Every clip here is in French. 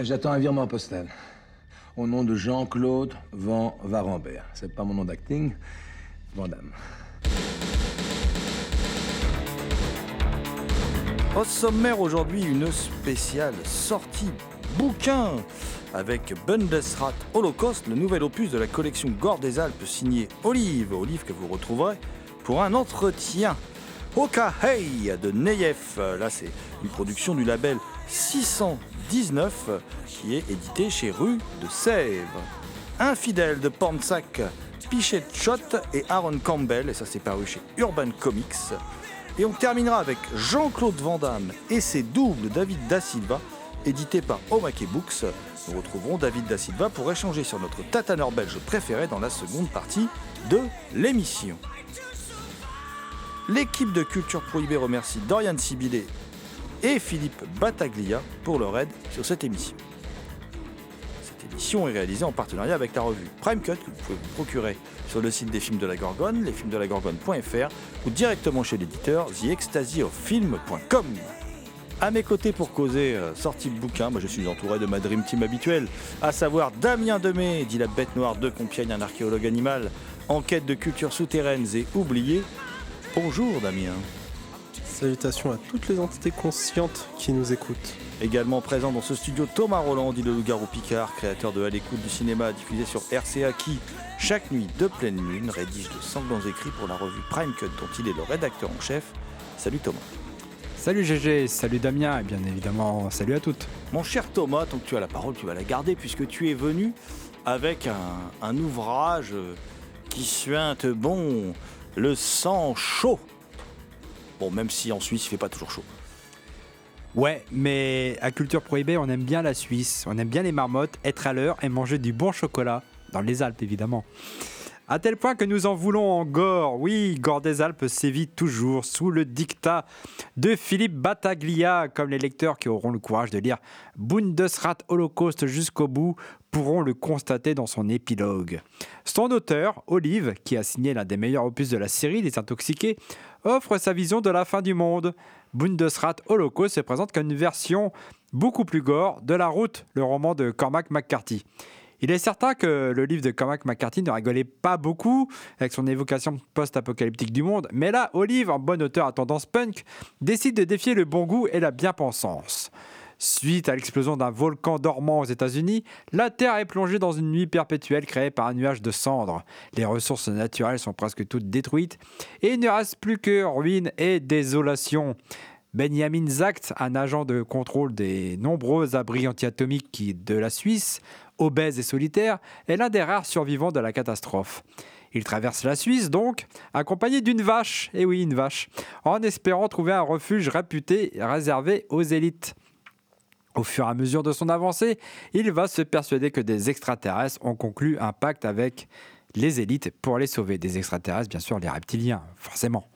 J'attends un virement postal. Au nom de Jean-Claude Van Varambert. C'est pas mon nom d'acting. Vandame. Au sommaire aujourd'hui, une spéciale sortie bouquin avec Bundesrat Holocaust, le nouvel opus de la collection Gore des Alpes signé Olive, Olive que vous retrouverez pour un entretien. Oka Hey de Neyef, là c'est une production du label 619 qui est édité chez Rue de Sèvres. Infidèle de Pornsac, Pichet Shot et Aaron Campbell, et ça c'est paru chez Urban Comics. Et on terminera avec Jean-Claude Van Damme et ses doubles David Da Silva, édité par Omake Books. Nous retrouverons David Da Silva pour échanger sur notre tataneur belge préféré dans la seconde partie de l'émission. L'équipe de Culture Prohibée remercie Dorian Sibilé et Philippe Battaglia pour leur aide sur cette émission. Cette émission est réalisée en partenariat avec la revue Prime Cut que vous pouvez vous procurer sur le site des films de la Gorgone, lesfilmsdelagorgone.fr ou directement chez l'éditeur theextasyoffilm.com. À mes côtés pour causer euh, sortie de bouquin, moi je suis entouré de ma Dream Team habituelle, à savoir Damien Demey, dit la bête noire de Compiègne, un archéologue animal, en quête de cultures souterraines et oubliées. Bonjour Damien. Salutations à toutes les entités conscientes qui nous écoutent. Également présent dans ce studio Thomas Roland, dit le loup-garou Picard, créateur de À l'écoute du cinéma, diffusé sur RCA qui, chaque nuit de pleine lune, rédige de sanglants écrits pour la revue Prime Cut dont il est le rédacteur en chef. Salut Thomas. Salut GG, salut Damien et bien évidemment salut à toutes. Mon cher Thomas, tant que tu as la parole, tu vas la garder puisque tu es venu avec un, un ouvrage qui suinte bon le sang chaud. Bon, même si en Suisse il fait pas toujours chaud. Ouais, mais à Culture Prohibée, on aime bien la Suisse, on aime bien les marmottes, être à l'heure et manger du bon chocolat, dans les Alpes évidemment. À tel point que nous en voulons en Gore. Oui, Gore des Alpes sévit toujours sous le dictat de Philippe Battaglia, comme les lecteurs qui auront le courage de lire Bundesrat Holocaust jusqu'au bout pourront le constater dans son épilogue. Son auteur, Olive, qui a signé l'un des meilleurs opus de la série, Les Intoxiqués, offre sa vision de la fin du monde. Bundesrat Holocaust se présente comme une version beaucoup plus gore de La Route, le roman de Cormac McCarthy. Il est certain que le livre de Cormac McCarthy ne rigolait pas beaucoup avec son évocation post-apocalyptique du monde, mais là, Olive, en bon auteur à tendance punk, décide de défier le bon goût et la bien-pensance. Suite à l'explosion d'un volcan dormant aux États-Unis, la Terre est plongée dans une nuit perpétuelle créée par un nuage de cendres. Les ressources naturelles sont presque toutes détruites et il ne reste plus que ruines et désolation. Benjamin Zacht, un agent de contrôle des nombreux abris antiatomiques de la Suisse, obèse et solitaire, est l'un des rares survivants de la catastrophe. Il traverse la Suisse donc, accompagné d'une vache, et oui une vache, en espérant trouver un refuge réputé réservé aux élites. Au fur et à mesure de son avancée, il va se persuader que des extraterrestres ont conclu un pacte avec les élites pour les sauver. Des extraterrestres, bien sûr, les reptiliens, forcément.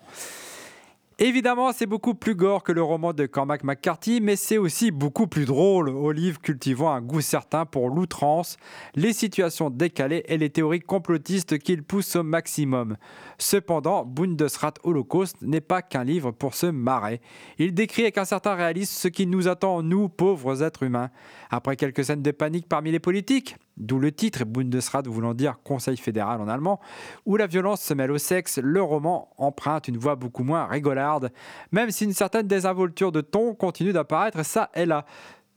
Évidemment, c'est beaucoup plus gore que le roman de Cormac McCarthy, mais c'est aussi beaucoup plus drôle. Olive cultivant un goût certain pour l'outrance, les situations décalées et les théories complotistes qu'il pousse au maximum. Cependant, Bundesrat Holocaust n'est pas qu'un livre pour se marrer. Il décrit avec un certain réalisme ce qui nous attend, nous, pauvres êtres humains. Après quelques scènes de panique parmi les politiques, d'où le titre Bundesrat voulant dire Conseil fédéral en allemand, où la violence se mêle au sexe, le roman emprunte une voix beaucoup moins rigolarde, même si une certaine désinvolture de ton continue d'apparaître ça et là.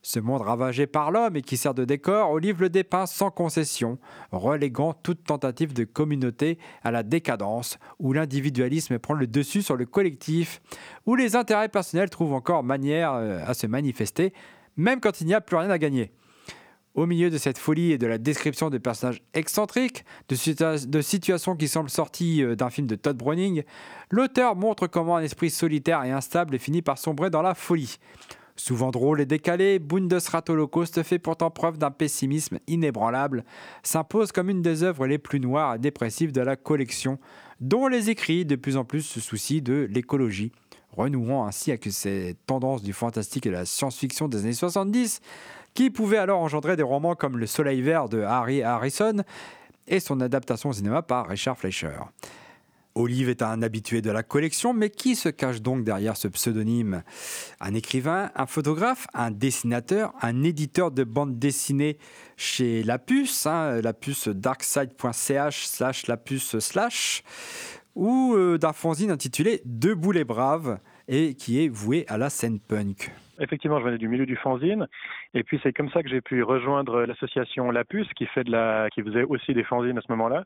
Ce monde ravagé par l'homme et qui sert de décor, Olive le dépeint sans concession, reléguant toute tentative de communauté à la décadence, où l'individualisme prend le dessus sur le collectif, où les intérêts personnels trouvent encore manière euh, à se manifester, même quand il n'y a plus rien à gagner. Au milieu de cette folie et de la description de personnages excentriques, de, situations qui semblent sorties euh, d'un film de Todd Browning, l'auteur montre comment un esprit solitaire et instable finit par sombrer dans la folie. Souvent drôle et décalé, Bundesrat Holocaust fait pourtant preuve d'un pessimisme inébranlable, s'impose comme une des œuvres les plus noires et dépressives de la collection, dont les écrits de plus en plus se soucient de l'écologie, renouant ainsi avec ces tendances du fantastique et de la science-fiction des années 70, qui pouvaient alors engendrer des romans comme Le Soleil Vert de Harry Harrison et son adaptation au cinéma par Richard Fleischer. Olive est un habitué de la collection, mais qui se cache donc derrière ce pseudonyme? Un écrivain, un photographe, un dessinateur, un éditeur de bande dessinée chez La Puce, hein, la puce darkside.ch slash la puce slash, ou euh, d'un fanzine intitulé Debout les braves et qui est voué à la scène punk. Effectivement, je venais du milieu du fanzine, et puis c'est comme ça que j'ai pu rejoindre l'association La Puce, qui faisait aussi des fanzines à ce moment-là,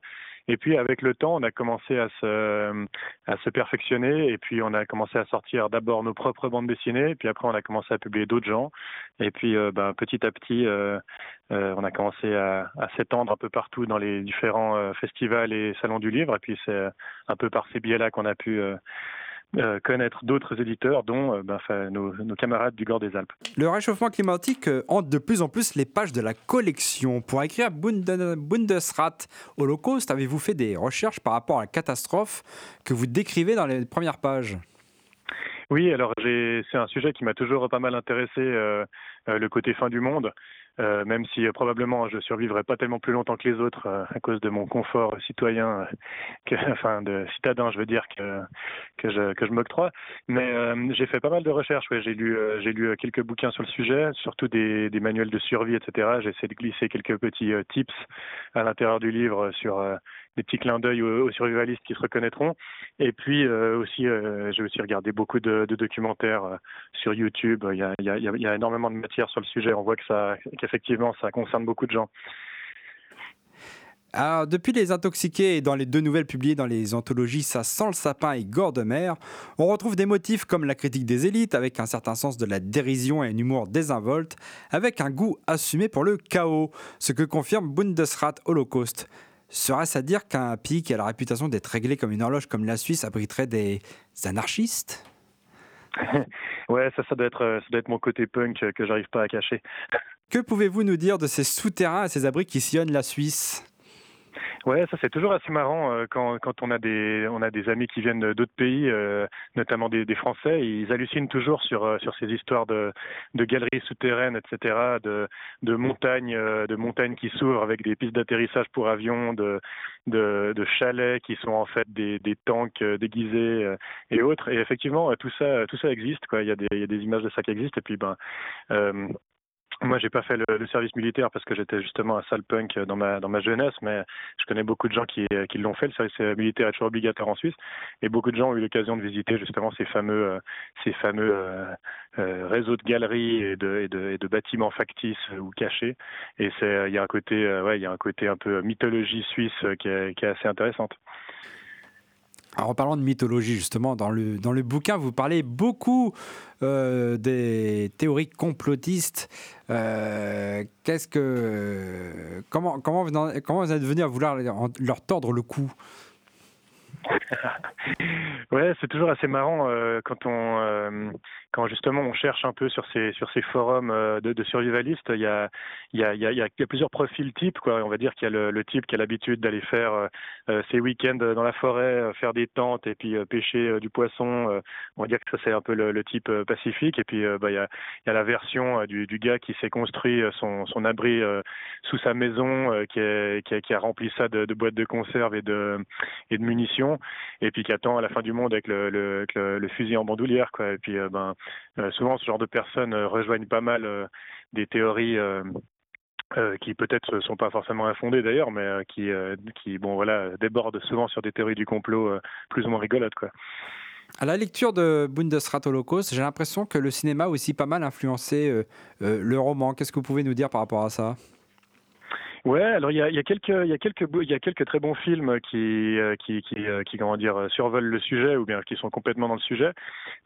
et puis avec le temps, on a commencé à se, perfectionner et puis on a commencé à sortir d'abord nos propres bandes dessinées, puis après on a commencé à publier d'autres gens. Et puis euh, ben, petit à petit, euh, euh, on a commencé à s'étendre un peu partout dans les différents festivals et salons du livre. Et puis c'est un peu par ces biais-là qu'on a pu euh, connaître d'autres éditeurs, dont euh, ben, nos, nos, camarades du Gord des Alpes. Le réchauffement climatique euh, hante de plus en plus les pages de la collection. Pour écrire Bundesrat Holocaust, avez-vous fait des recherches par rapport à la catastrophe que vous décrivez dans les premières pages? Oui, alors c'est un sujet qui m'a toujours pas mal intéressé, le côté fin du monde. Euh, même si euh, probablement je survivrai pas tellement plus longtemps que les autres euh, à cause de mon confort citoyen, que, enfin de citadin, je veux dire que que je que je m'octroie. Mais j'ai fait pas mal de recherches. Ouais, j'ai lu j'ai lu quelques bouquins sur le sujet, surtout des, des manuels de survie, etc. J'ai essayé de glisser quelques petits tips à l'intérieur du livre sur des petits clins d'œil aux, survivalistes qui se reconnaîtront. Et puis aussi, j'ai aussi regardé beaucoup de, documentaires sur YouTube. Il y, a, énormément de matière sur le sujet. On voit que ça effectivement, ça concerne beaucoup de gens. Depuis Les Intoxiqués et dans les deux nouvelles publiées dans les anthologies Ça sent le sapin et Gore on retrouve des motifs comme la critique des élites, avec un certain sens de la dérision et un humour désinvolte, avec un goût assumé pour le chaos, ce que confirme Bundesrat Holocaust. Serait-ce à dire qu'un pays qui a la réputation d'être réglé comme une horloge comme la Suisse abriterait des anarchistes? Ouais, ça, ça doit, être, ça doit être mon côté punk que j'arrive pas à cacher. Que pouvez-vous nous dire de ces souterrains et ces abris qui sillonnent la Suisse? Ouais, ça c'est toujours assez marrant euh, quand, quand on a des on a des amis qui viennent d'autres pays, euh, notamment des, Français, ils hallucinent toujours sur euh, sur ces histoires de, de galeries souterraines, etc., de de montagnes de montagnes qui s'ouvrent avec des pistes d'atterrissage pour avions, de, de de chalets qui sont en fait des des tanks déguisés et autres. Et effectivement, tout ça tout ça existe quoi. Il y a des il y a des images de ça qui existent et puis ben moi, j'ai pas fait le, service militaire parce que j'étais justement un sale punk dans ma dans ma jeunesse, mais je connais beaucoup de gens qui, qui l'ont fait. Le service militaire est toujours obligatoire en Suisse, et beaucoup de gens ont eu l'occasion de visiter justement ces fameux euh, ces fameux euh, euh, réseaux de galeries et de, et de, et de bâtiments factices ou cachés. Et il y a un côté ouais il y a un côté un peu mythologie suisse qui est, qui est assez intéressante. En parlant de mythologie, justement, dans le, bouquin, vous parlez beaucoup euh, des théories complotistes. Euh, qu'est-ce que. Comment, vous, êtes venu à vouloir leur tordre le cou? Ouais, c'est toujours assez marrant euh, quand on quand justement on cherche un peu sur ces sur ces forums euh, de, de, survivalistes. Il y a il y a il y a, plusieurs profils types quoi. On va dire qu'il y a le, le type qui a l'habitude d'aller faire ses week-ends dans la forêt, faire des tentes et puis pêcher du poisson. on va dire que ça c'est un peu le, le type pacifique. Et puis bah il y a il y a la version du, du gars qui s'est construit son son abri sous sa maison, qui, est, qui, a, qui a rempli ça de, de boîtes de conserve et de et de munitions et puis qui attend à la fin du monde avec le, le, le, fusil en bandoulière. Quoi. Et puis, euh, ben, euh, souvent, ce genre de personnes euh, rejoignent pas mal des théories euh, qui peut-être ne sont pas forcément infondées d'ailleurs, mais euh, qui, euh, bon, voilà, débordent souvent sur des théories du complot euh, plus ou moins rigolotes. Quoi. À la lecture de Bundesrat Holocaust, j'ai l'impression que le cinéma a aussi pas mal influencé euh, euh, le roman. Qu'est-ce que vous pouvez nous dire par rapport à ça? Ouais, alors il y a, y a quelques il y a quelques il y a quelques très bons films qui euh, qui qui, euh, qui comment dire survolent le sujet ou bien qui sont complètement dans le sujet.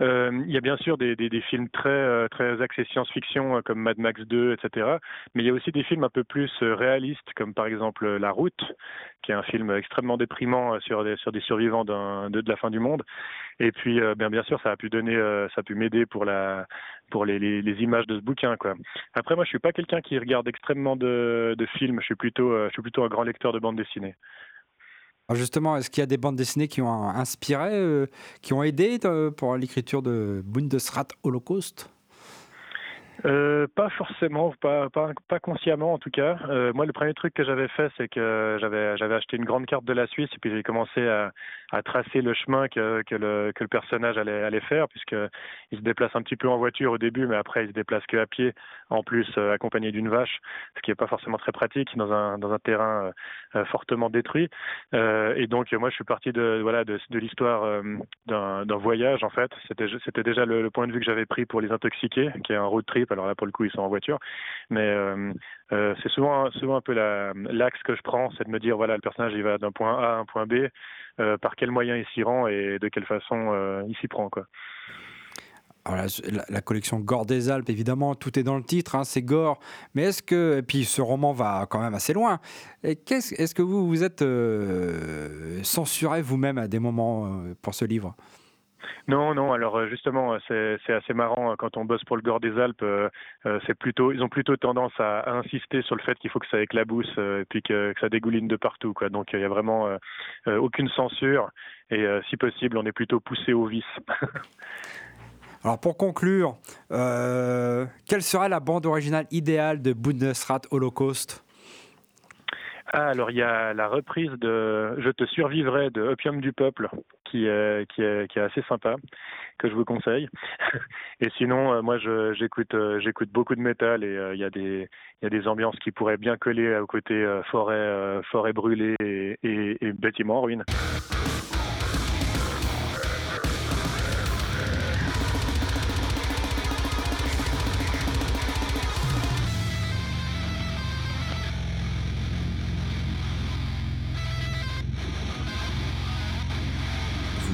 Euh, il y a bien sûr des, des, des films très très axés science-fiction comme Mad Max 2, etc. Mais il y a aussi des films un peu plus réalistes comme par exemple La Route, qui est un film extrêmement déprimant sur des sur des survivants de, de la fin du monde. Et puis bien bien sûr ça a pu donner ça a pu m'aider pour la pour les, images de ce bouquin quoi. Après, moi, je suis pas quelqu'un qui regarde extrêmement de, films. Je suis plutôt, euh, je suis plutôt un grand lecteur de bande dessinée. Alors Justement, est-ce qu'il y a des bandes dessinées qui ont inspiré, euh, qui ont aidé euh, pour l'écriture de Bundesrat Holocaust? Euh, pas forcément, pas, pas, pas consciemment en tout cas. Euh, moi, le premier truc que j'avais fait, c'est que j'avais, j'avais acheté une grande carte de la Suisse et puis j'ai commencé à, à tracer le chemin que, que, le, que le personnage allait, allait faire, puisque il se déplace un petit peu en voiture au début, mais après il se déplace que à pied, en plus euh, accompagné d'une vache, ce qui est pas forcément très pratique dans un, dans un terrain euh, fortement détruit. Et donc moi, je suis parti de, voilà, de, de l'histoire d'un, d'un voyage en fait. C'était, c'était déjà le, le point de vue que j'avais pris pour les intoxiqués, qui est un road trip. Alors là, pour le coup, ils sont en voiture, mais euh, euh, c'est souvent, souvent un peu la, l'axe que je prends, c'est de me dire voilà, le personnage il va d'un point A à un point B, euh, par quel moyen il s'y rend et de quelle façon il s'y prend quoi. La, collection Gore des Alpes, évidemment, tout est dans le titre, hein, c'est Gore. Mais est-ce que, et puis ce roman va quand même assez loin. Est-ce que vous vous êtes censuré vous-même à des moments pour ce livre? Non, non. Alors euh, justement, euh, c'est assez marrant euh, quand on bosse pour le Gore des Alpes. c'est plutôt, ils ont plutôt tendance à, insister sur le fait qu'il faut que ça éclabousse et puis que, ça dégouline de partout. Donc il y a vraiment aucune censure et si possible, on est plutôt poussé au vice. Alors pour conclure, quelle serait la bande originale idéale de Bundesrat Holocaust? Ah, alors il y a la reprise de Je te survivrai de Opium du peuple qui est, qui est, qui est assez sympa, que je vous conseille. Et sinon, euh, moi j'écoute euh, j'écoute beaucoup de métal et euh, il y, a des- il y a des ambiances qui pourraient bien coller au côté forêt, forêt brûlée et, et, bâtiments en ruine.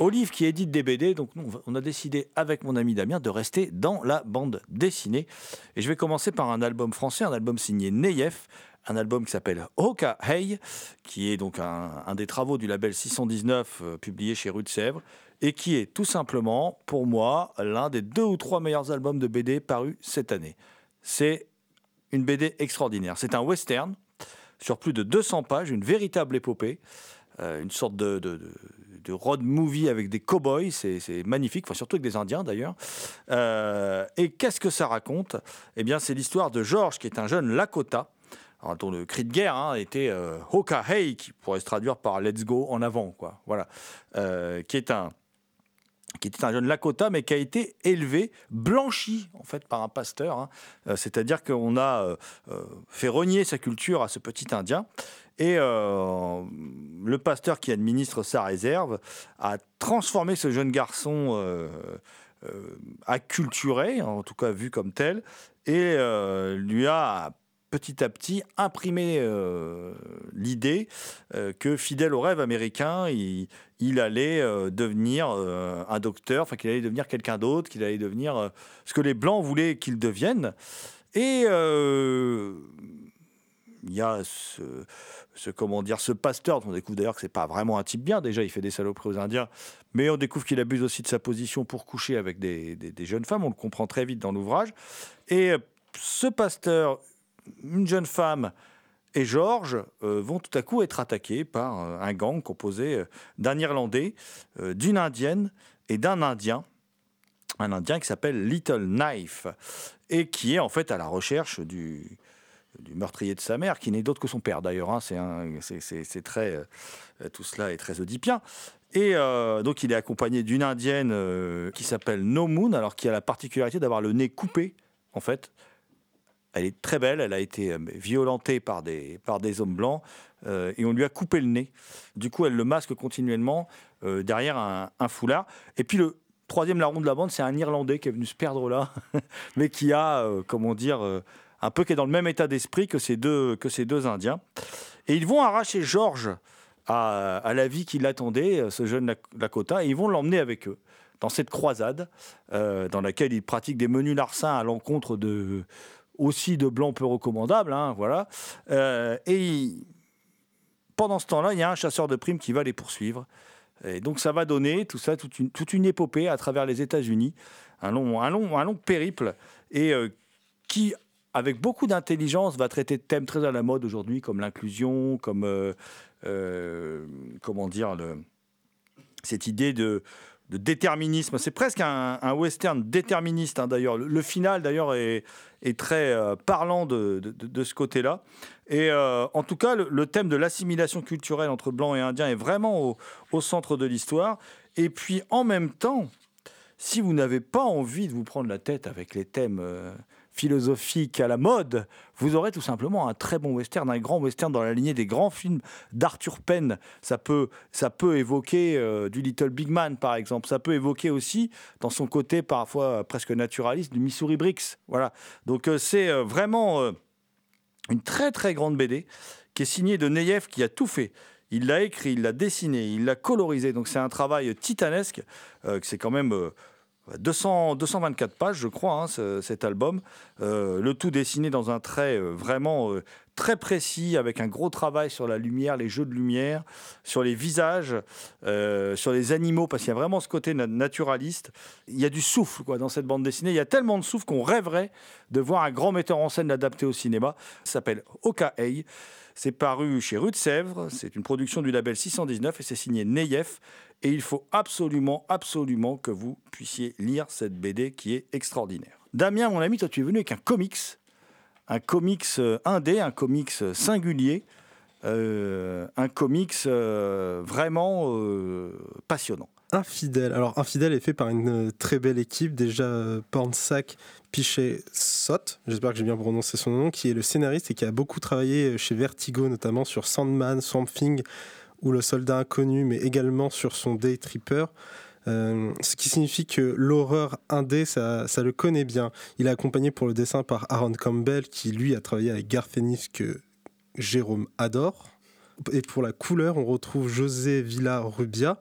Olive qui édite des BD, donc nous, on a décidé avec mon ami Damien de rester dans la bande dessinée. Et je vais commencer par un album français, un album signé Neyef, un album qui s'appelle Hoka Hey, qui est donc un, des travaux du label 619 euh, publié chez Rue de Sèvres, et qui est tout simplement, pour moi, l'un des deux ou trois meilleurs albums de BD parus cette année. C'est une BD extraordinaire. C'est un western sur plus de 200 pages, une véritable épopée, euh, une sorte de- de road movie avec des cow-boys, c'est magnifique, enfin, surtout avec des Indiens d'ailleurs. Euh, et qu'est-ce que ça raconte? Eh bien, c'est l'histoire de George, qui est un jeune Lakota, alors, dont le cri de guerre hein, était euh, Hoka Hey, qui pourrait se traduire par Let's go en avant, quoi. Voilà, Euh, qui est un qui était un jeune Lakota, mais qui a été élevé, blanchi en fait par un pasteur. hein. C'est-à-dire qu'on a fait renier sa culture à ce petit Indien. Et euh, le pasteur qui administre sa réserve a transformé ce jeune garçon euh, euh, en tout cas vu comme tel, et euh, lui a petit à petit imprimé euh, l'idée que, fidèle au rêve américain, il, allait devenir un docteur, enfin qu'il allait devenir quelqu'un d'autre, qu'il allait devenir ce que les Blancs voulaient qu'il devienne. Et il y a ce, comment dire, ce pasteur, dont on découvre d'ailleurs que c'est pas vraiment un type bien, déjà il fait des saloperies aux Indiens, mais on découvre qu'il abuse aussi de sa position pour coucher avec des, jeunes femmes, on le comprend très vite dans l'ouvrage. Et euh, ce pasteur une jeune femme et George euh, vont tout à coup être attaqués par euh, un gang composé d'un Irlandais, d'une Indienne et d'un Indien. Un Indien qui s'appelle Little Knife et qui est en fait à la recherche du, du meurtrier de sa mère, qui n'est d'autre que son père d'ailleurs. hein. C'est très, euh, tout cela est très oedipien. Et euh, donc il est accompagné d'une indienne euh, qui s'appelle No Moon, alors qui a la particularité d'avoir le nez coupé en fait. Elle est très belle, elle a été violentée par des, par des hommes blancs et on lui a coupé le nez. Du coup, elle le masque continuellement derrière un, foulard. Et puis le troisième larron de la bande, c'est un Irlandais qui est venu se perdre là, mais qui a, comment dire, un peu qui est dans le même état d'esprit que ces deux, que ces deux Indiens. Et ils vont arracher Georges à, la vie qui l'attendait, euh, ce jeune Lak- Lakota, et ils vont l'emmener avec eux dans cette croisade euh, dans laquelle ils pratiquent des menus larcins à l'encontre de aussi de blancs peu recommandables, hein, voilà. Euh, et pendant ce temps-là, il y a un chasseur de primes qui va les poursuivre. Et donc ça va donner tout ça, toute une, toute une épopée à travers les États-Unis, un long, un long, un long périple, et euh, qui, avec beaucoup d'intelligence, va traiter de thèmes très à la mode aujourd'hui, comme l'inclusion, comme euh, euh, comment dire le, cette idée de, déterminisme. C'est presque un, western déterministe, hein, d'ailleurs. Le, final, d'ailleurs, est, très euh, parlant de, ce côté-là. Et en tout cas, le, thème de l'assimilation culturelle entre blancs et indiens est vraiment au, centre de l'histoire. Et puis, en même temps, si vous n'avez pas envie de vous prendre la tête avec les thèmes philosophiques à la mode, vous aurez tout simplement un très bon western, un grand western dans la lignée des grands films d'Arthur Penn. Ça peut, ça peut évoquer euh, du Little Big Man, par exemple. Ça peut évoquer aussi, dans son côté parfois presque naturaliste, du Missouri Bricks. Voilà. Donc euh, c'est euh, vraiment euh, une très très grande BD qui est signée de Neyev qui a tout fait. Il l'a écrit, il l'a dessiné, il l'a colorisé. Donc c'est un travail titanesque. euh, que c'est quand même euh, 200, 224 pages, je crois, hein, ce- cet album. Euh, le tout dessiné dans un trait euh, vraiment euh, très précis, avec un gros travail sur la lumière, les jeux de lumière, sur les visages, sur les animaux, parce qu'il y a vraiment ce côté na- naturaliste. Il y a du souffle quoi, dans cette bande dessinée. Il y a tellement de souffle qu'on rêverait de voir un grand metteur en scène l'adapter au cinéma. Ça s'appelle Okaei. C'est paru chez Rue de Sèvres. C'est une production du label 619 et c'est signé Neyef. Et il faut absolument, absolument que vous puissiez lire cette BD qui est extraordinaire. Damien, mon ami, toi, tu es venu avec un comics. Un comics euh, indé, un comics euh, singulier. euh, un comics vraiment passionnant. Infidèle. Alors, Infidèle est fait par une très belle équipe. Déjà, Pornsack Pichet Sot, j'espère que j'ai bien prononcé son nom, qui est le scénariste et qui a beaucoup travaillé chez Vertigo, notamment sur Sandman, Swamp Thing ou Le Soldat Inconnu, mais également sur son Day Tripper. Euh, ce qui signifie que l'horreur indé, ça, ça le connaît bien. Il est accompagné pour le dessin par Aaron Campbell, qui lui a travaillé avec Garth Ennis que Jérôme adore. Et pour la couleur, on retrouve José Villarrubia,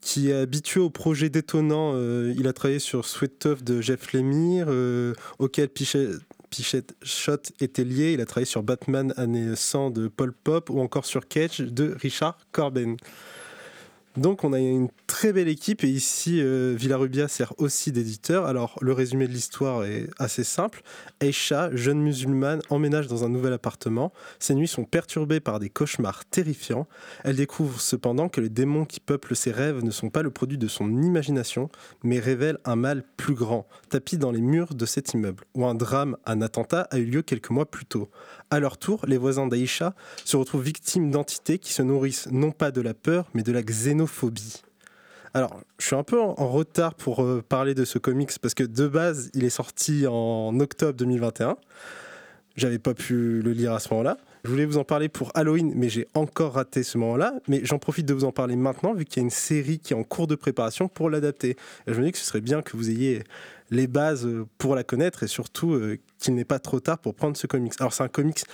qui est habitué aux projets détonnants. Euh, il a travaillé sur Sweet Tough de Jeff Lemire, euh, auquel Pichet, Pichet Shot était lié. Il a travaillé sur Batman année 100 de Paul Pop ou encore sur Cage de Richard Corben. Donc on a une très belle équipe et ici euh, Villarubia sert aussi d'éditeur. Alors le résumé de l'histoire est assez simple. Aisha, jeune musulmane, emménage dans un nouvel appartement. Ses nuits sont perturbées par des cauchemars terrifiants. Elle découvre cependant que les démons qui peuplent ses rêves ne sont pas le produit de son imagination, mais révèlent un mal plus grand, tapis dans les murs de cet immeuble, où un drame, un attentat a eu lieu quelques mois plus tôt. À leur tour, les voisins d'Aïcha se retrouvent victimes d'entités qui se nourrissent non pas de la peur, mais de la xénophobie. Alors, je suis un peu en retard pour euh, parler de ce comics parce que de base, il est sorti en octobre 2021. J'avais pas pu le lire à ce moment-là. Je voulais vous en parler pour Halloween, mais j'ai encore raté ce moment-là. Mais j'en profite de vous en parler maintenant, vu qu'il y a une série qui est en cours de préparation pour l'adapter. Je me dis que ce serait bien que vous ayez les bases euh, pour la connaître et surtout euh, qu'il n'est pas trop tard pour prendre ce comics. Alors, c'est un comics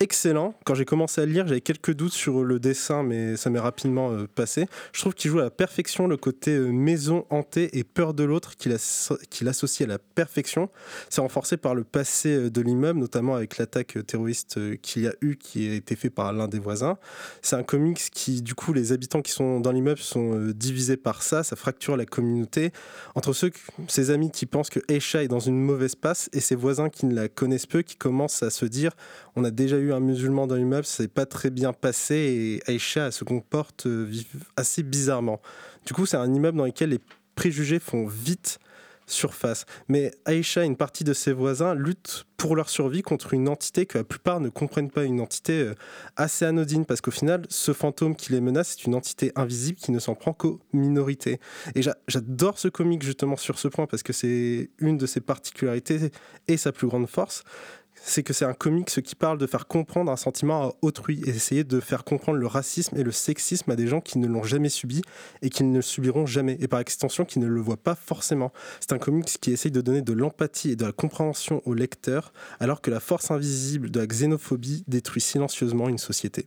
excellent. Quand j'ai commencé à le lire, j'avais quelques doutes sur le dessin, mais ça m'est rapidement euh, passé. Je trouve qu'il joue à la perfection le côté euh, maison hantée et peur de l'autre qu'il associe à la perfection. C'est renforcé par le passé euh, de l'immeuble, notamment avec l'attaque terroriste qu'il y a eu, qui a été fait par l'un des voisins. C'est un comics qui, du coup, les habitants qui sont dans l'immeuble sont divisés par ça. Ça fracture la communauté entre ceux, ses amis qui pensent que Aisha est dans une mauvaise passe et ses voisins qui ne la connaissent peu, qui commencent à se dire on a déjà eu un musulman dans l'immeuble, c'est pas très bien passé et Aïcha se comporte euh, assez bizarrement. Du coup, c'est un immeuble dans lequel les préjugés font vite surface. Mais Aïcha et une partie de ses voisins luttent pour leur survie contre une entité que la plupart ne comprennent pas, une entité euh, assez anodine, parce qu'au final, ce fantôme qui les menace, c'est une entité invisible qui ne s'en prend qu'aux minorités. Et j'adore ce comic justement sur ce point, parce que c'est une de ses particularités et sa plus grande force c'est que c'est un comics qui parle de faire comprendre un sentiment à autrui et essayer de faire comprendre le racisme et le sexisme à des gens qui ne l'ont jamais subi et qui ne le subiront jamais et par extension qui ne le voient pas forcément. C'est un comics qui essaye de donner de l'empathie et de la compréhension au lecteur alors que la force invisible de la xénophobie détruit silencieusement une société.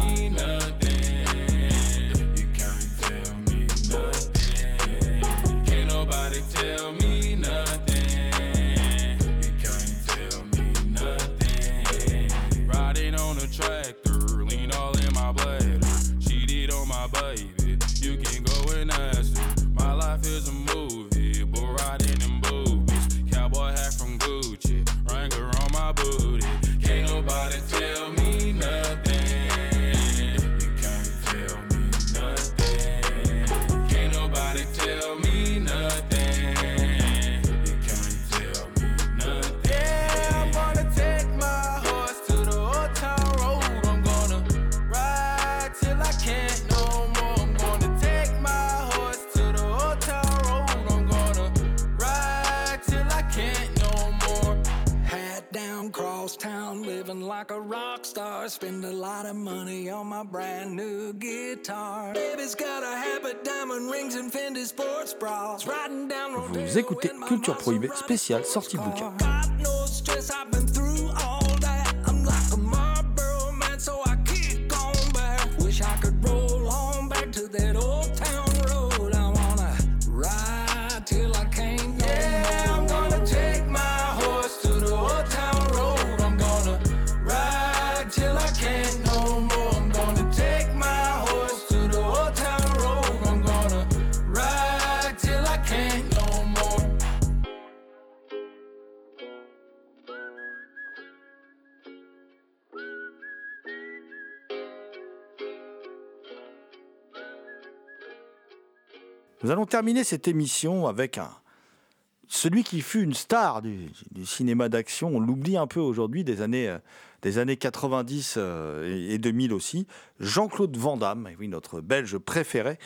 Spend a lot of money on my brand new guitar. Baby's got a habit, diamond rings and Fendi sports bras. Riding down Vous écoutez Culture Prohibée spéciale sortie bouquin. car. Got no stress, I've been through all that. I'm like a Marlboro man, so I kick on back. Wish I could roll on back to that old Nous allons terminer cette émission avec un celui qui fut une star du, cinéma d'action. On l'oublie un peu aujourd'hui des années euh, des années 90 euh, et et 2000 aussi. Jean-Claude Van Damme, et oui notre Belge préféré,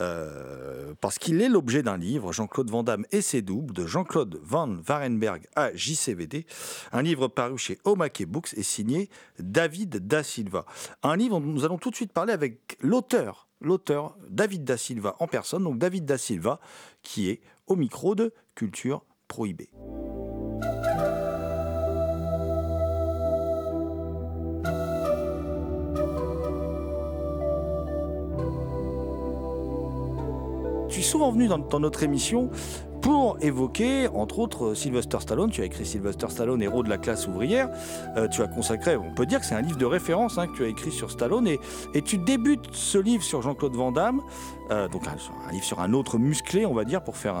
euh, parce qu'il est l'objet d'un livre, Jean-Claude Van Damme et ses doubles, de Jean-Claude Van Varenberg à JCVD, un livre paru chez Omake Books et signé David Da Silva. Un livre dont nous allons tout de suite parler avec l'auteur, l'auteur David Da Silva en personne, donc David Da Silva, qui est au micro de Culture Prohibée. Tu es souvent venu dans, dans notre émission pour évoquer, entre autres, Sylvester Stallone. Tu as écrit Sylvester Stallone, héros de la classe ouvrière. Euh, tu as consacré, on peut dire que c'est un livre de référence hein, que tu as écrit sur Stallone. Et, tu débutes ce livre sur Jean-Claude Van Damme, euh, donc un, livre sur un autre musclé, on va dire, pour faire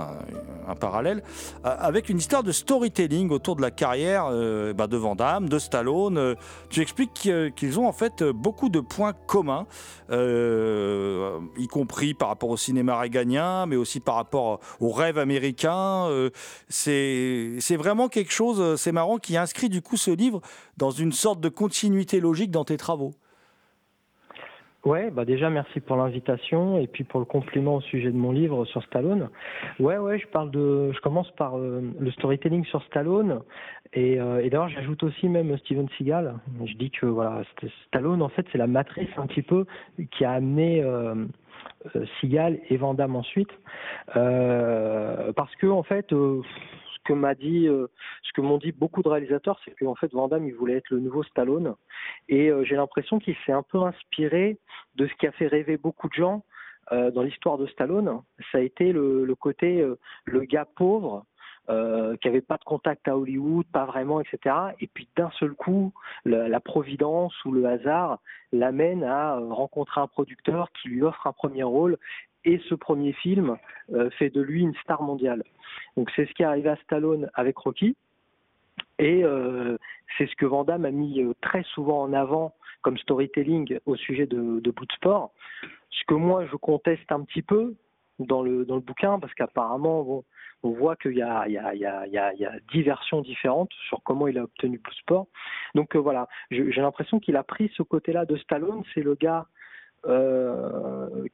un, parallèle, euh, avec une histoire de storytelling autour de la carrière euh, bah, de Van Damme, de Stallone. Euh, tu expliques qu'ils ont en fait beaucoup de points communs, euh, y compris par rapport au cinéma réganien, mais aussi par rapport au rêve américain. Euh, c'est vraiment quelque chose, euh, c'est marrant, qui inscrit du coup ce livre dans une sorte de continuité logique dans tes travaux. Ouais, bah déjà merci pour l'invitation et puis pour le compliment au sujet de mon livre sur Stallone. Ouais, ouais, je parle de, je commence par euh, le storytelling sur Stallone et, d'ailleurs j'ajoute aussi même Steven Seagal. Je dis que voilà, St- Stallone en fait c'est la matrice un petit peu qui a amené euh, Seagal et Van ensuite, Euh, parce que en fait. euh, ce que m'a dit, ce que m'ont dit beaucoup de réalisateurs, c'est qu'en fait Van il voulait être le nouveau Stallone, et j'ai l'impression qu'il s'est un peu inspiré de ce qui a fait rêver beaucoup de gens dans l'histoire de Stallone. Ça a été le, côté le gars pauvre. Euh, qui avait pas de contact à Hollywood, pas vraiment, etc. Et puis d'un seul coup, la, providence ou le hasard l'amène à euh, rencontrer un producteur qui lui offre un premier rôle, et ce premier film euh, fait de lui une star mondiale. Donc c'est ce qui est arrivé à Stallone avec Rocky, et c'est ce que Van Damme a mis très souvent en avant comme storytelling au sujet de, de Bloodsport. Ce que moi je conteste un petit peu dans le, dans le bouquin, parce qu'apparemment bon, on voit qu'il y a, il y, a, différentes sur comment il a obtenu Bloodsport. Donc euh, voilà, j'ai l'impression qu'il a pris ce côté-là de Stallone, c'est le gars euh,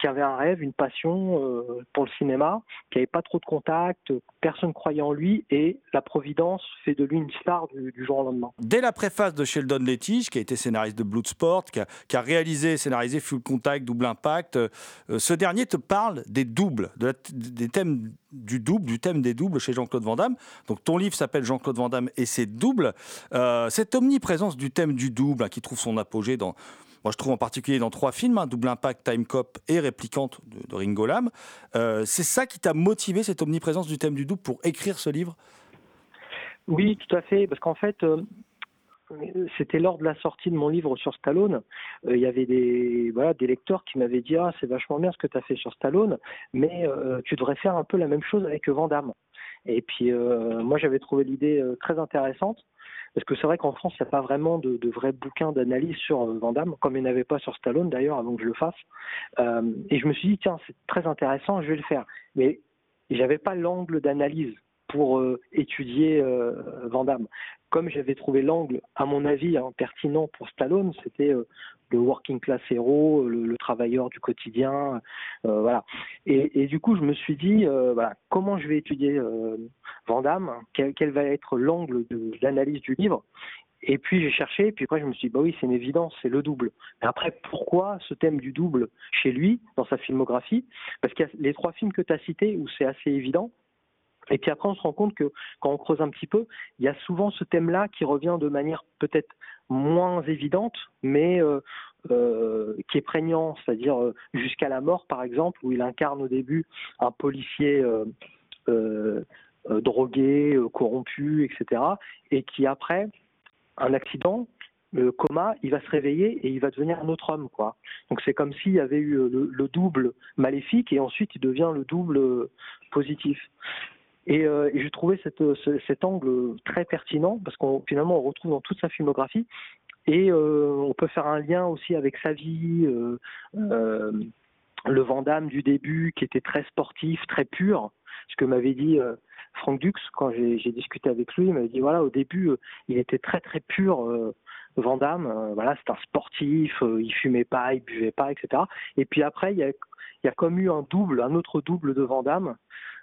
qui avait un rêve, une passion euh, pour le cinéma, qui n'avait pas trop de contacts, personne croyait en lui, et la Providence fait de lui une star du, jour au lendemain. Dès la préface de Sheldon Lettich, qui a été scénariste de Bloodsport, qui a, réalisé et scénarisé Full Contact, Double Impact, euh, ce dernier te parle des doubles, des thèmes du double, du thème des doubles chez Jean-Claude Van Damme. Donc ton livre s'appelle Jean-Claude Van Damme et ses doubles. Euh, cette omniprésence du thème du double hein, qui trouve son apogée dans, moi je trouve en particulier dans trois films, hein, Double Impact, Time Cop et Réplicante de, de Ringo Lam. Euh, c'est ça qui t'a motivé, cette omniprésence du thème du double, pour écrire ce livre? Oui, tout à fait, parce qu'en fait, euh, c'était lors de la sortie de mon livre sur Stallone, euh, il y avait des, lecteurs qui m'avaient dit Ah, c'est vachement bien ce que tu as fait sur Stallone, mais tu devrais faire un peu la même chose avec Van Damme. Et puis, moi, j'avais trouvé l'idée très intéressante. Parce que c'est vrai qu'en France, il n'y a pas vraiment de, de vrais bouquins d'analyse sur euh, Van Damme, comme il n'y en avait pas sur Stallone d'ailleurs, avant que je le fasse. Euh, et je me suis dit, tiens, c'est très intéressant, je vais le faire. Mais j'avais pas l'angle d'analyse pour euh, étudier euh. Comme j'avais trouvé l'angle, à mon avis, hein, pertinent pour Stallone, c'était euh, le working class héros, le, le travailleur du quotidien, euh. Et, du coup, je me suis dit, euh, comment je vais étudier Van Damme, quel, quel va être l'angle de l'analyse du livre. Et puis j'ai cherché, et puis après je me suis dit, bah oui, c'est une évidence, c'est le double. Mais après, pourquoi ce thème du double chez lui, dans sa filmographie? Parce qu'il y a les trois films que tu as cités où c'est assez évident, et puis après, on se rend compte que quand on creuse un petit peu, il y a souvent ce thème-là qui revient de manière peut-être moins évidente, mais euh, euh, qui est prégnant, c'est-à-dire euh, jusqu'à la mort, par exemple, où il incarne au début un policier drogué, corrompu, etc., et qui après un accident, le coma, il va se réveiller et il va devenir un autre homme. Donc c'est comme s'il y avait eu le, le double maléfique et ensuite il devient le double positif. Et, euh, et j'ai trouvé ce- cet angle très pertinent parce qu'on finalement on retrouve dans toute sa filmographie et euh, on peut faire un lien aussi avec sa vie, euh, euh, le Vandame du début qui était très sportif, très pur, ce que m'avait dit euh, Franck Dux quand j'ai discuté avec lui, il m'avait dit voilà au début euh, il était très très pur. Euh, Van Damme, euh, voilà, c'est un sportif, euh, il fumait pas, il buvait pas, etc. Et puis après, il y a, y a comme eu un double, un autre double de Van Damme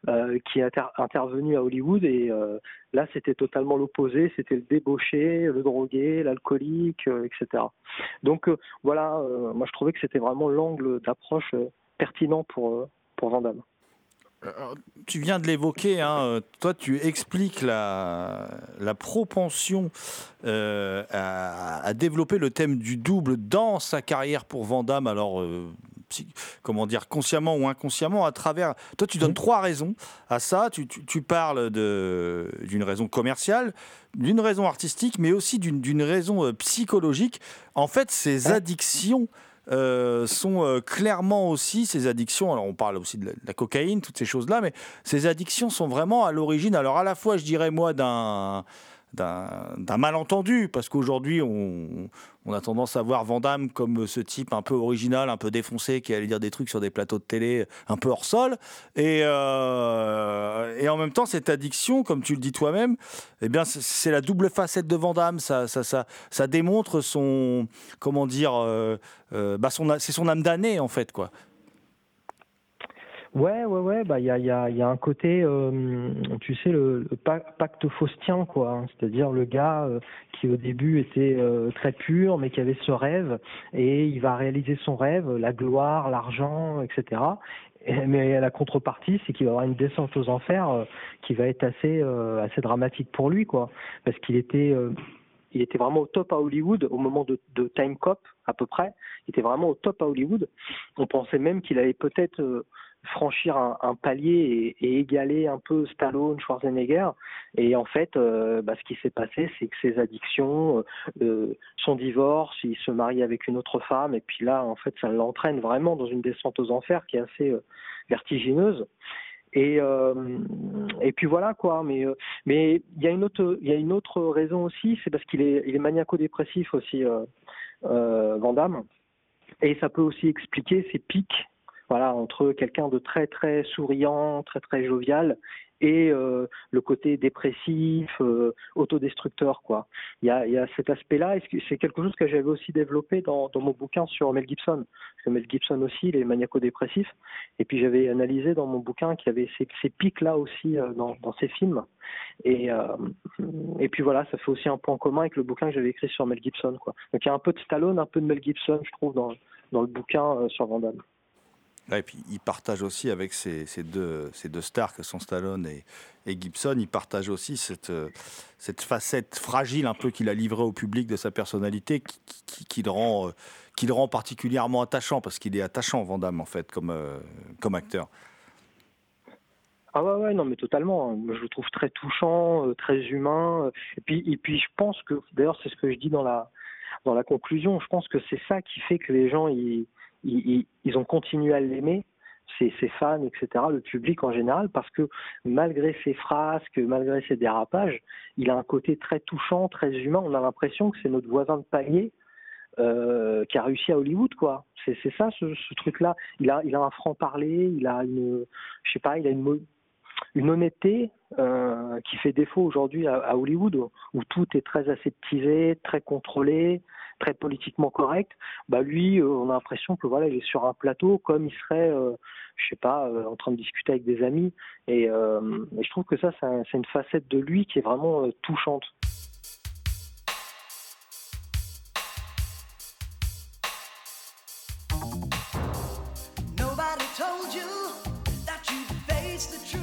euh, qui est inter- intervenu à Hollywood et euh, là c'était totalement l'opposé, c'était le débauché, le drogué, l'alcoolique, euh, etc. Donc euh, voilà, moi je trouvais que c'était vraiment l'angle d'approche pertinent pour, pour Van Tu viens de l'évoquer, hein, euh, toi tu expliques la, la propension euh, à, à développer le thème du double dans sa carrière pour Van Damme, alors euh, comment dire, consciemment ou inconsciemment à travers. Toi, tu donnes trois raisons à ça. Tu, tu- tu parles d'une raison commerciale, d'une raison artistique, mais aussi d'une raison psychologique. En fait, ces addictions. Euh, sont euh, clairement aussi ces addictions. Alors on parle aussi de la, de la cocaïne, toutes ces choses-là, mais ces addictions sont vraiment à l'origine. Alors à la fois, je dirais moi d'un d'un malentendu, parce qu'aujourd'hui, on, a tendance à voir Van Damme comme ce type un peu original, un peu défoncé, qui allait dire des trucs sur des plateaux de télé un peu hors sol. Et, euh, et en même temps, cette addiction, comme tu le dis toi-même, eh bien, c'est- la double facette de Van Damme. Ça, ça, ça, ça démontre son, comment dire, euh, euh, bah c'est son âme damnée, en fait, quoi. Ouais, ouais, ouais, bah il y a, y, a, y a un côté, euh, tu sais, le, le pa- pacte faustien, quoi. hein. C'est-à-dire le gars euh, qui au début était euh, très pur, mais qui avait ce rêve, et il va réaliser son rêve, la gloire, l'argent, etc. Et- mais la contrepartie, c'est qu'il va avoir une descente aux enfers euh, qui va être assez, euh, assez dramatique pour lui, quoi. Parce qu'il était, euh, il était vraiment au top à Hollywood au moment de, de Time Cop, à peu près. Il était vraiment au top à Hollywood. On pensait même qu'il allait peut-être euh, franchir un, palier et, égaler un peu Stallone, Schwarzenegger. Et en fait, euh, bah, ce qui s'est passé, c'est que ses addictions, euh, euh, son divorce, il se marie avec une autre femme, et puis là, en fait, ça l'entraîne vraiment dans une descente aux enfers qui est assez vertigineuse. Et puis voilà quoi. Mais mais il y a une autre raison aussi, c'est parce qu'il est maniaco-dépressif aussi, euh, Van Damme. Et ça peut aussi expliquer ses pics, entre quelqu'un de très très souriant, très très jovial, et euh, le côté dépressif, euh, autodestructeur. Il y a, cet aspect-là, et c'est quelque chose que j'avais aussi développé dans, mon bouquin sur Mel Gibson. Parce que Mel Gibson aussi, il est maniaco-dépressif. Et puis j'avais analysé dans mon bouquin qu'il y avait ces, pics-là aussi euh, dans, dans ses films. Et, puis voilà, ça fait aussi un point commun avec le bouquin que j'avais écrit sur Mel Gibson. Donc il y a un peu de Stallone, un peu de Mel Gibson, je trouve, dans, le bouquin sur Van Damme. Et puis il partage aussi avec ces, deux, stars que sont Stallone et, Gibson, il partage aussi cette, euh, cette facette fragile un peu qu'il a livrée au public de sa personnalité qui, euh, le rend particulièrement attachant parce qu'il est attachant Van Damme en fait comme, euh, comme acteur. Ah ouais, ouais, non, mais totalement. Je le trouve très touchant, très humain. et puis, je pense que, d'ailleurs, c'est ce que je dis dans la dans la conclusion. Je pense que c'est ça qui fait que les gens ils ils, ont continué à l'aimer, ses, fans, etc., le public en général, parce que malgré ses frasques, malgré ses dérapages, il a un côté très touchant, très humain. On a l'impression que c'est notre voisin de palier euh, qui a réussi à Hollywood, quoi. C'est ça, ce, ce truc-là. Il a, il a un franc-parler, il a une, je sais pas, il a une, une honnêteté euh, qui fait défaut aujourd'hui à, Hollywood, où, tout est très aseptisé, très contrôlé, très politiquement correct. Bah lui, euh, on a l'impression que voilà, il est sur un plateau comme il serait, euh, je sais pas, euh, en train de discuter avec des amis. Et, je trouve que ça, c'est un- c'est une facette de lui qui est vraiment touchante. Nobody told you that the truth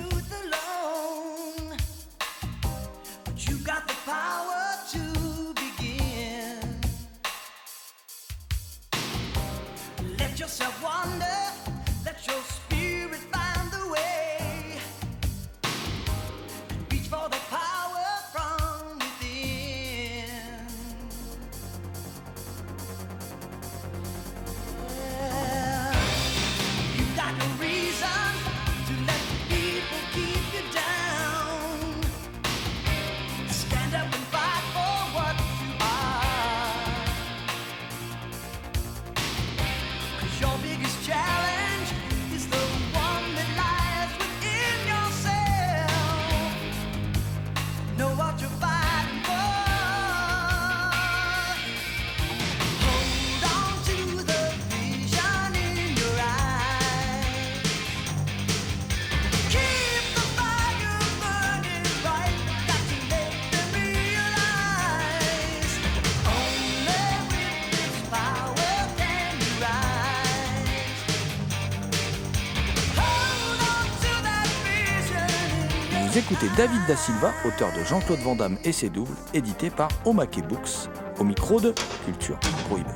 écoutez David Da Silva, auteur de Jean-Claude Van Damme et ses doubles, édité par Omake Books, au micro de Culture Prohibée.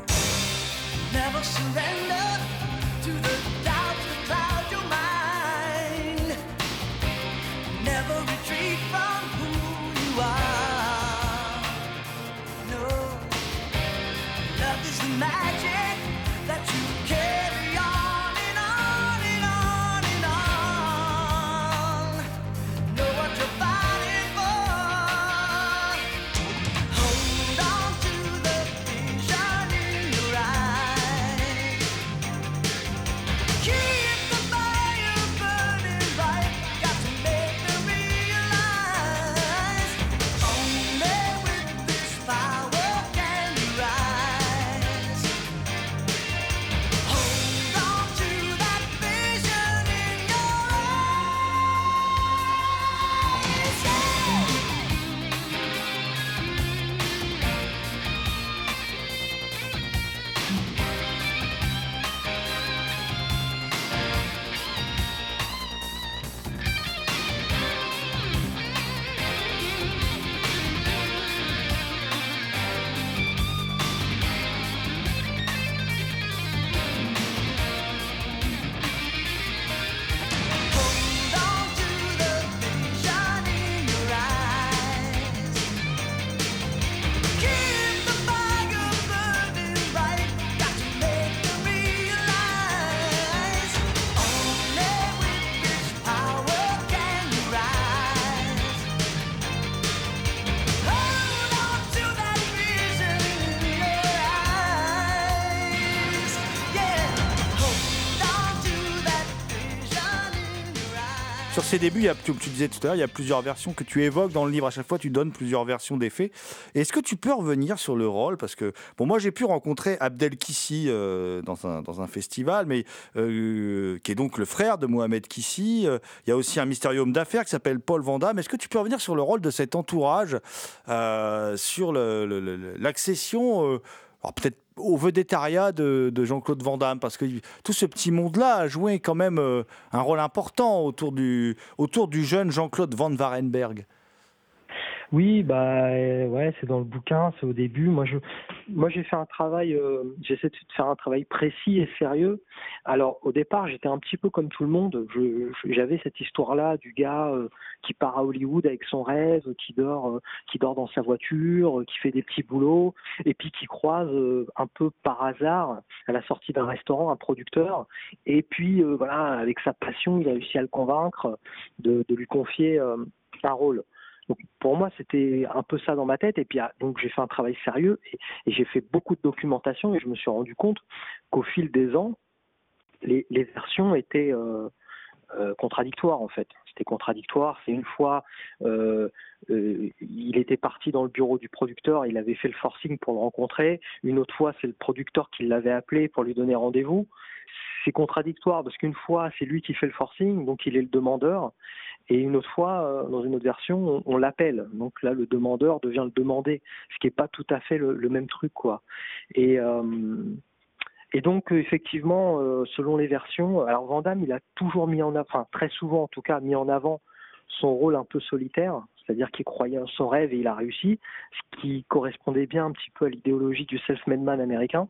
Sur ses débuts, il y a, tu, tu disais tout à l'heure, il y a plusieurs versions que tu évoques dans le livre. À chaque fois, tu donnes plusieurs versions des faits. Est-ce que tu peux revenir sur le rôle? Parce que, bon, moi, j'ai pu rencontrer Abdel Kissi euh, dans, un, dans un festival, mais euh, qui est donc le frère de Mohamed Kissi. Euh, Il y a aussi un mystérieux homme d'affaires qui s'appelle Paul Vandamme. Est-ce que tu peux revenir sur le rôle de cet entourage, sur l'accession, peut-être au vedettariat de, de Jean-Claude Van Damme, parce que tout ce petit monde-là a joué quand même euh, un rôle important autour du, autour du jeune Jean-Claude Van Warenberg. Oui, bah euh, ouais, c'est dans le bouquin, c'est au début. Moi, je, moi, j'ai fait un travail, euh, j'essaie de faire un travail précis et sérieux. Alors, au départ, j'étais un petit peu comme tout le monde. J'avais cette histoire-là du gars euh, qui part à Hollywood avec son rêve, qui dort, qui dort dans sa voiture, qui fait des petits boulots, et puis qui croise un peu par hasard à la sortie d'un restaurant un producteur. Et puis, voilà, avec sa passion, il a réussi à le convaincre de, lui confier un rôle. Donc pour moi, c'était un peu ça dans ma tête. Et puis ah, donc j'ai fait un travail sérieux et, j'ai fait beaucoup de documentation et je me suis rendu compte qu'au fil des ans, les, versions étaient euh, euh, contradictoires en fait. C'était contradictoire. C'est une fois, euh, il était parti dans le bureau du producteur, il avait fait le forcing pour le rencontrer. Une autre fois, c'est le producteur qui l'avait appelé pour lui donner rendez-vous. C'est contradictoire parce qu'une fois, c'est lui qui fait le forcing, donc il est le demandeur. Et une autre fois, euh, dans une autre version, on, l'appelle. Donc là, le demandeur devient le demandé, ce qui n'est pas tout à fait le, même truc, quoi. Et, euh, donc, effectivement, euh, selon les versions, alors Vandamme, il a toujours mis en avant, enfin très souvent en tout cas, mis en avant son rôle un peu solitaire, c'est-à-dire qu'il croyait en son rêve et il a réussi, ce qui correspondait bien un petit peu à l'idéologie du self-made man américain.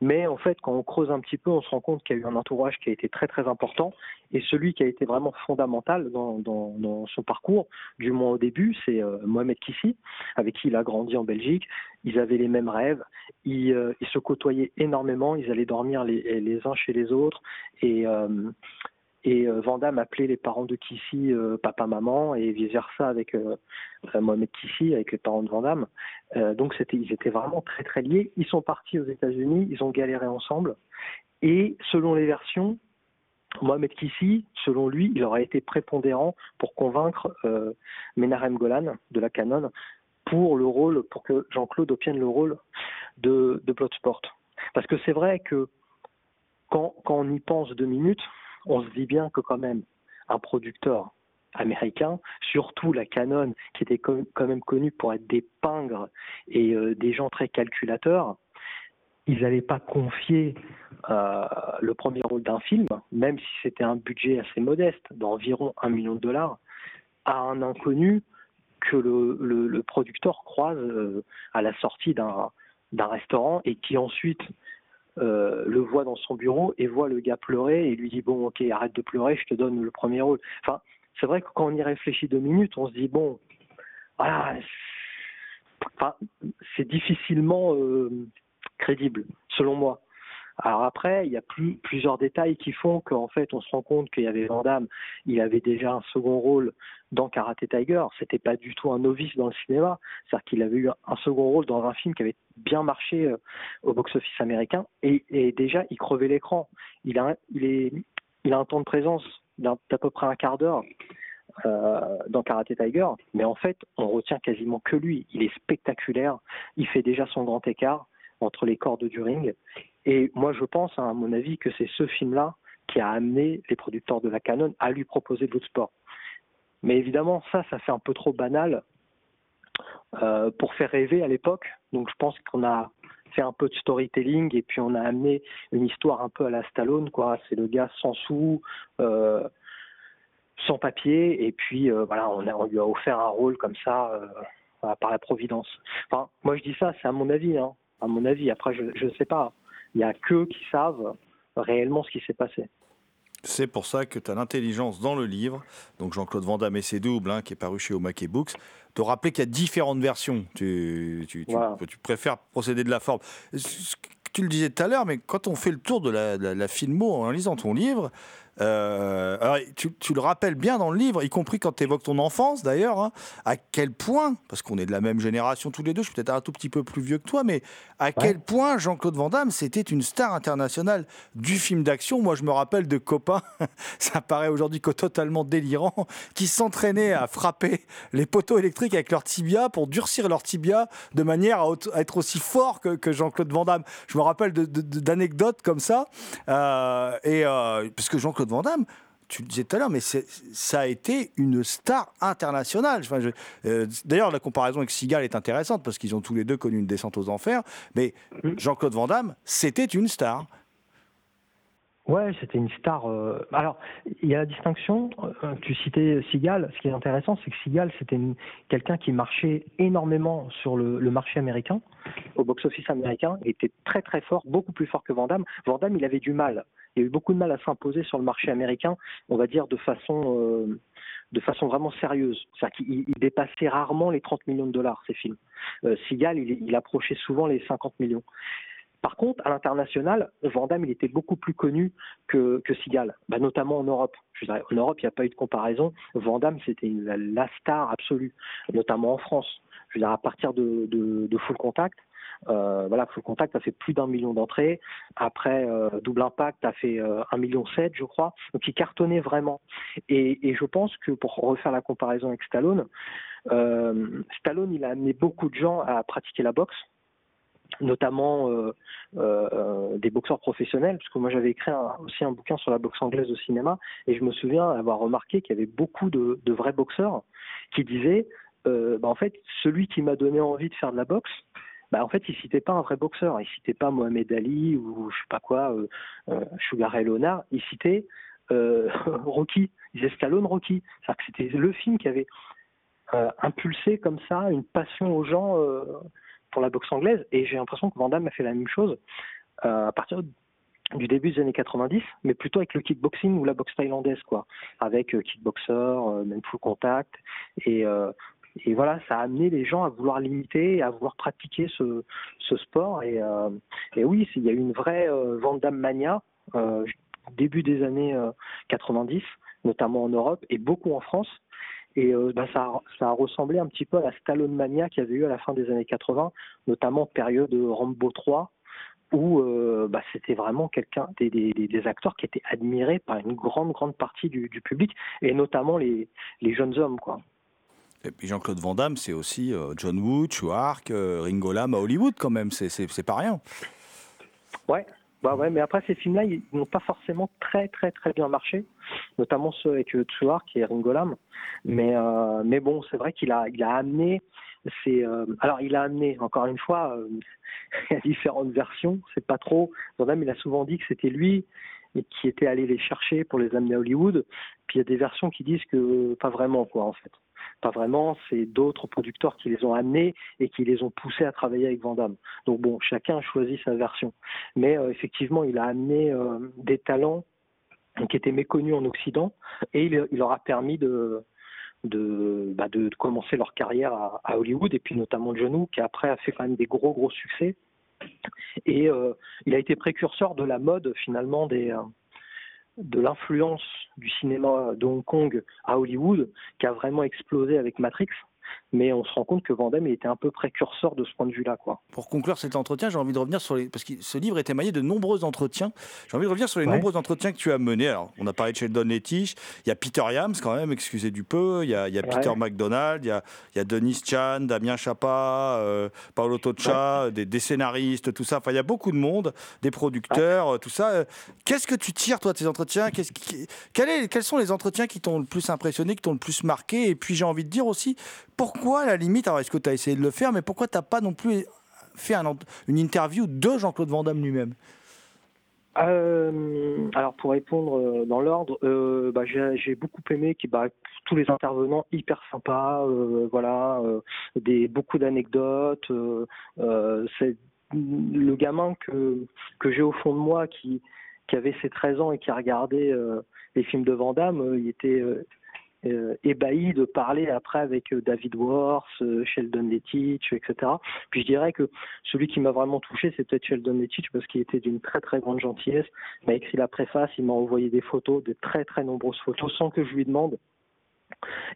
Mais en fait, quand on creuse un petit peu, on se rend compte qu'il y a eu un entourage qui a été très très important. Et celui qui a été vraiment fondamental dans, son parcours, du moins au début, c'est euh, Mohamed Kissi, avec qui il a grandi en Belgique. Ils avaient les mêmes rêves, ils, euh, se côtoyaient énormément, ils allaient dormir les, les uns chez les autres. Et, euh, et euh, appelait les parents de Kissi euh, papa-maman et vice-versa avec euh, euh, Mohamed Kissi, avec les parents de Van Damme. Euh, donc ils étaient vraiment très très liés. Ils sont partis aux États-Unis, ils ont galéré ensemble. Et selon les versions, Mohamed Kissi, selon lui, il aurait été prépondérant pour convaincre Menachem Golan de la Canon pour le rôle, pour que Jean-Claude obtienne le rôle de, de Bloodsport. Parce que c'est vrai que quand on y pense deux minutes, on se dit bien que quand même un producteur américain, surtout la Canon, qui était quand même connue pour être des pingres et euh, des gens très calculateurs, ils n'allaient pas confier euh, le premier rôle d'un film, même si c'était un budget assez modeste, d'environ un million de dollars, à un inconnu que le, producteur croise euh, à la sortie d'un restaurant et qui ensuite euh, le voit dans son bureau et voit le gars pleurer et lui dit bon ok arrête de pleurer je te donne le premier rôle. Enfin c'est vrai que quand on y réfléchit deux minutes on se dit bon voilà c'est- difficilement euh, crédible selon moi alors après il y a plus, plusieurs détails qui font qu'en fait on se rend compte qu'il y avait Van Damme il avait déjà un second rôle dans Karate Tiger. C'était pas du tout un novice dans le cinéma. C'est-à-dire qu'il avait eu un second rôle dans un film qui avait bien marché euh, au box-office américain. Et, déjà il crevait l'écran. Il a, un- temps de présence d'à peu près un quart d'heure euh, dans Karate Tiger, mais en fait on retient quasiment que lui. Il est spectaculaire, il fait déjà son grand écart entre les cordes du ring et moi je pense à mon avis que c'est ce film-là qui a amené les producteurs de la Canon à lui proposer Bloodsport. Mais évidemment ça, ça fait un peu trop banal euh, pour faire rêver à l'époque. Donc je pense qu'on a fait un peu de storytelling et puis on a amené une histoire un peu à la Stallone, quoi. C'est le gars sans sous, euh, sans papier, et puis euh, voilà, on, lui a offert un rôle comme ça par la providence. Enfin, moi je dis ça, c'est à mon avis, hein. À mon avis. Après, je ne sais pas. Il y a qu'eux qui savent réellement ce qui s'est passé. C'est pour ça que tu as l'intelligence dans le livre, donc Jean-Claude Van Damme et ses doubles, hein, qui est paru chez Omake Books, de rappeler qu'il y a différentes versions. Tu, tu, tu- Voilà. tu préfères procéder de la forme. Tu le disais tout à l'heure, mais quand on fait le tour de la, la- la filmo en lisant ton livre, Euh, alors, tu, tu le rappelles bien dans le livre, y compris quand tu évoques ton enfance d'ailleurs, hein, à quel point, parce qu'on est de la même génération tous les deux, je suis peut-être un tout petit peu plus vieux que toi, mais à quel point Jean-Claude Van Damme, c'était une star internationale du film d'action. Moi, je me rappelle de copains, ça paraît aujourd'hui totalement délirant, qui s'entraînaient à frapper les poteaux électriques avec leur tibia pour durcir leur tibia de manière à, être aussi fort que, que Jean-Claude Van Damme. Je me rappelle de- de- de- d'anecdotes comme ça. Euh, et euh, parce que Jean-Claude Van Damme, tu le disais tout à l'heure, mais ça a été une star internationale. Enfin, euh, D'ailleurs, la comparaison avec Seagal est intéressante parce qu'ils ont tous les deux connu une descente aux enfers. Mais Jean-Claude Van Damme, c'était une star. Ouais, c'était une star. euh, Alors, il y a la distinction. euh, Tu citais Seagal. Ce qui est intéressant, c'est que Seagal, c'était une- quelqu'un qui marchait énormément sur le, marché américain, au box-office américain, était très très fort, beaucoup plus fort que Van Damme. Il avait du mal. Il a eu beaucoup de mal à s'imposer sur le marché américain, on va dire de façon, euh, de façon vraiment sérieuse. C'est-à-dire qu'il il dépassait rarement les 30 millions de dollars, ces films. Euh, Seagal, il, il approchait souvent les 50 millions. Par contre, à l'international, Van Damme, il était beaucoup plus connu que, que Seagal, bah, notamment en Europe. En Europe, il n'y a pas eu de comparaison. Van Damme, c'était la, star absolue, notamment en France. Je veux à partir de, de, Full Contact, euh, voilà, Full Contact a fait plus d'un million d'entrées. Après, euh, Double Impact a fait euh, un million sept, je crois. Donc, il cartonnait vraiment. Et, et je pense que pour refaire la comparaison avec Stallone, Stallone, il a amené beaucoup de gens à pratiquer la boxe notamment euh, euh, des boxeurs professionnels, parce que moi j'avais écrit aussi un bouquin sur la boxe anglaise au cinéma, et je me souviens avoir remarqué qu'il y avait beaucoup de, de vrais boxeurs qui disaient, euh, bah, en fait, celui qui m'a donné envie de faire de la boxe, bah, en fait, il citait pas un vrai boxeur, il citait pas Mohamed Ali ou je sais pas quoi, euh, euh, Sugar Ray Leonard, il citait euh, Rocky, il disait Stallone Rocky, c'est-à-dire que c'était le film qui avait impulsé comme ça une passion aux gens pour la boxe anglaise et j'ai l'impression que Van Damme a fait la même chose euh, à partir du début des années 90, mais plutôt avec le kickboxing ou la boxe thaïlandaise, quoi, avec euh, kickboxer, euh, même full contact, et, voilà, ça a amené les gens à vouloir l'imiter, à vouloir pratiquer ce, sport, et, oui, il y a eu une vraie euh, Van Damme mania début des années euh, 90, notamment en Europe et beaucoup en France. Et euh, bah, ça, a- ça a ressemblé un petit peu à la Stallone Mania qu'il y avait eu à la fin des années 80, notamment période Rambo 3, où euh, bah, c'était vraiment quelqu'un des, des, des- des acteurs qui étaient admirés par une grande grande partie du, du public et notamment les, les jeunes hommes quoi. Et puis Jean-Claude Van Damme, c'est aussi euh, John Woo, Shuark, euh, Ringo Lam à Hollywood quand même. C'est pas rien. Ouais. Bah ouais, mais après ces films-là, ils n'ont pas forcément très très très bien marché, notamment ceux avec euh, Tsuar qui est Ringo Lam. Mais euh, mais bon, c'est vrai qu'il a il a amené c'est euh, alors il a amené encore une fois euh, y a différentes versions, c'est pas trop. Van Damme, il a souvent dit que c'était lui et qui était allé les chercher pour les amener à Hollywood. Puis il y a des versions qui disent que pas vraiment quoi en fait. Pas vraiment, c'est d'autres producteurs qui les ont amenés et qui les ont poussés à travailler avec Van Damme. Donc bon, chacun a choisi sa version. Mais euh, effectivement, il a amené euh, des talents qui étaient méconnus en Occident et il, leur a permis de, de, bah, de, de commencer leur carrière à, Hollywood et puis notamment John Woo qui après a fait quand même des gros gros succès. Et euh, il a été précurseur de la mode finalement des, de l'influence du cinéma de Hong Kong à Hollywood qui a vraiment explosé avec Matrix. Mais on se rend compte que Van Damme il était un peu précurseur de ce point de vue-là, quoi. Pour conclure cet entretien, j'ai envie de revenir sur les. Parce que ce livre est émaillé de nombreux entretiens. J'ai envie de revenir sur les Ouais. nombreux entretiens que tu as menés. Alors, on a parlé de Sheldon Lettich. Il y a Peter Yams, quand même, excusez du peu. Il y a, il y a Ouais. Peter McDonald. Il y a, il y a Denis Chan, Damien Chapa, euh, Paolo Toccia, des, des scénaristes, tout ça. Enfin, il y a beaucoup de monde, des producteurs, euh, tout ça. Euh, Qu'est-ce que tu tires, toi, de ces entretiens? Qu'est-ce qui- quel est- Quels sont les entretiens qui t'ont le plus impressionné, qui t'ont le plus marqué? Et puis, j'ai envie de dire aussi, pourquoi, à la limite, alors est-ce que tu as essayé de le faire, mais pourquoi tu n'as pas non plus fait une interview de Jean-Claude Van Damme lui-même? Euh, alors pour répondre euh, dans l'ordre, euh, bah, j'ai beaucoup aimé bah, tous les intervenants hyper sympas, voilà, beaucoup d'anecdotes. le gamin que j'ai au fond de moi qui qui avait ses 13 ans et qui regardait les films de Van Damme, il était euh, ébahi de parler après avec euh, David Worth, euh, Sheldon Lettich, etc. Puis je dirais que celui qui m'a vraiment touché, c'est peut-être Sheldon Lettich parce qu'il était d'une très très grande gentillesse. Il m'a écrit la préface, il m'a envoyé des photos, de très très nombreuses photos, sans que je lui demande.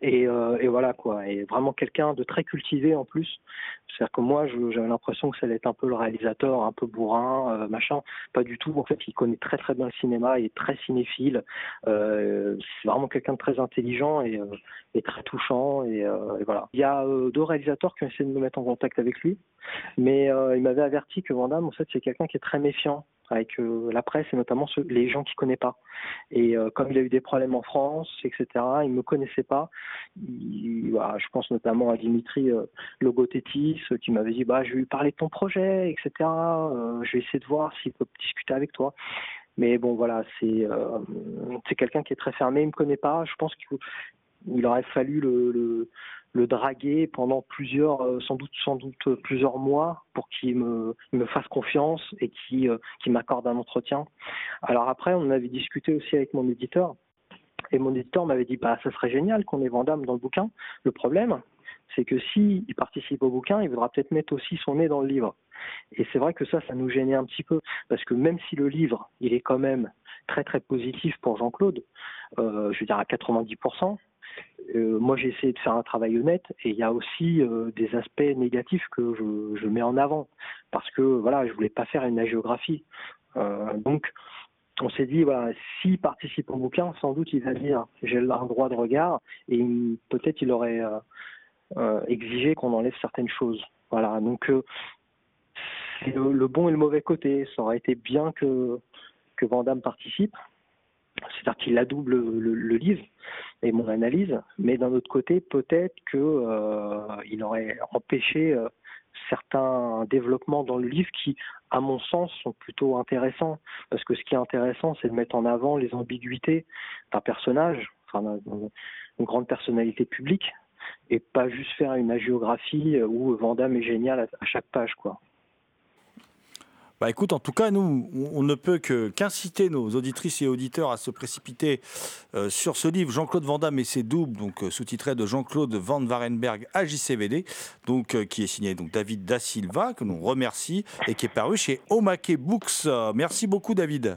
Et, euh, et voilà quoi, et vraiment quelqu'un de très cultivé en plus. C'est-à-dire que moi, j'avais l'impression que ça allait être un peu le réalisateur, un peu bourrin, euh, machin. Pas du tout. En fait, il connaît très très bien le cinéma, il est très cinéphile. Euh, c'est vraiment quelqu'un de très intelligent et, très touchant. Et, voilà. Il y a deux réalisateurs qui ont essayé de me mettre en contact avec lui, mais il m'avait averti que Van Damme, en fait, c'est quelqu'un qui est très méfiant avec euh, la presse et notamment les gens qui connaît pas. Et euh, comme il a eu des problèmes en France, etc., il me connaissait pas. Voilà, je pense notamment à Dimitri euh, Logothetis euh, qui m'avait dit bah je vais lui parler de ton projet, etc. Je vais essayer de voir s'il peut discuter avec toi. Mais bon voilà, c'est quelqu'un qui est très fermé, il me connaît pas. Je pense qu'il il aurait fallu le, le draguer pendant plusieurs, euh, sans doute, sans doute plusieurs mois pour qu'il me, me fasse confiance et qu'il euh, qu'il m'accorde un entretien. Alors après, on avait discuté aussi avec mon éditeur. Et mon éditeur m'avait dit, bah, ça serait génial qu'on ait Vandame dans le bouquin. Le problème, c'est que s'il participe au bouquin, il voudra peut-être mettre aussi son nez dans le livre. Et c'est vrai que ça, ça nous gênait un petit peu. Parce que même si le livre, il est quand même très, très positif pour Jean-Claude, euh, je veux dire à 90%, euh, moi, j'ai essayé de faire un travail honnête et il y a aussi euh, des aspects négatifs que je, mets en avant parce que voilà, je voulais pas faire une agiographie. Euh, donc, on s'est dit voilà, s'il participe au bouquin, sans doute il va dire j'ai un droit de regard et peut-être il aurait exigé qu'on enlève certaines choses. Voilà, donc c'est le, bon et le mauvais côté. Ça aurait été bien que que participe, c'est-à-dire qu'il adouble le, le livre et mon analyse, mais d'un autre côté, peut-être que euh, aurait empêché euh, certains développements dans le livre qui, à mon sens, sont plutôt intéressants. Parce que ce qui est intéressant, c'est de mettre en avant les ambiguïtés d'un personnage, enfin d'un- d'un- d'une grande personnalité publique, et pas juste faire une agiographie où Vandame est génial à, à chaque page, quoi. Bah écoute, en tout cas, nous, on ne peut qu'inciter nos auditrices et auditeurs à se précipiter euh, sur ce livre Jean-Claude Van Damme et ses doubles, donc euh, sous-titré de Jean-Claude Van Warenberg à JCVD, donc euh, qui est signé donc David Da Silva que l'on remercie et qui est paru chez Omake Books. Merci beaucoup David.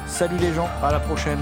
Salut les gens, à la prochaine.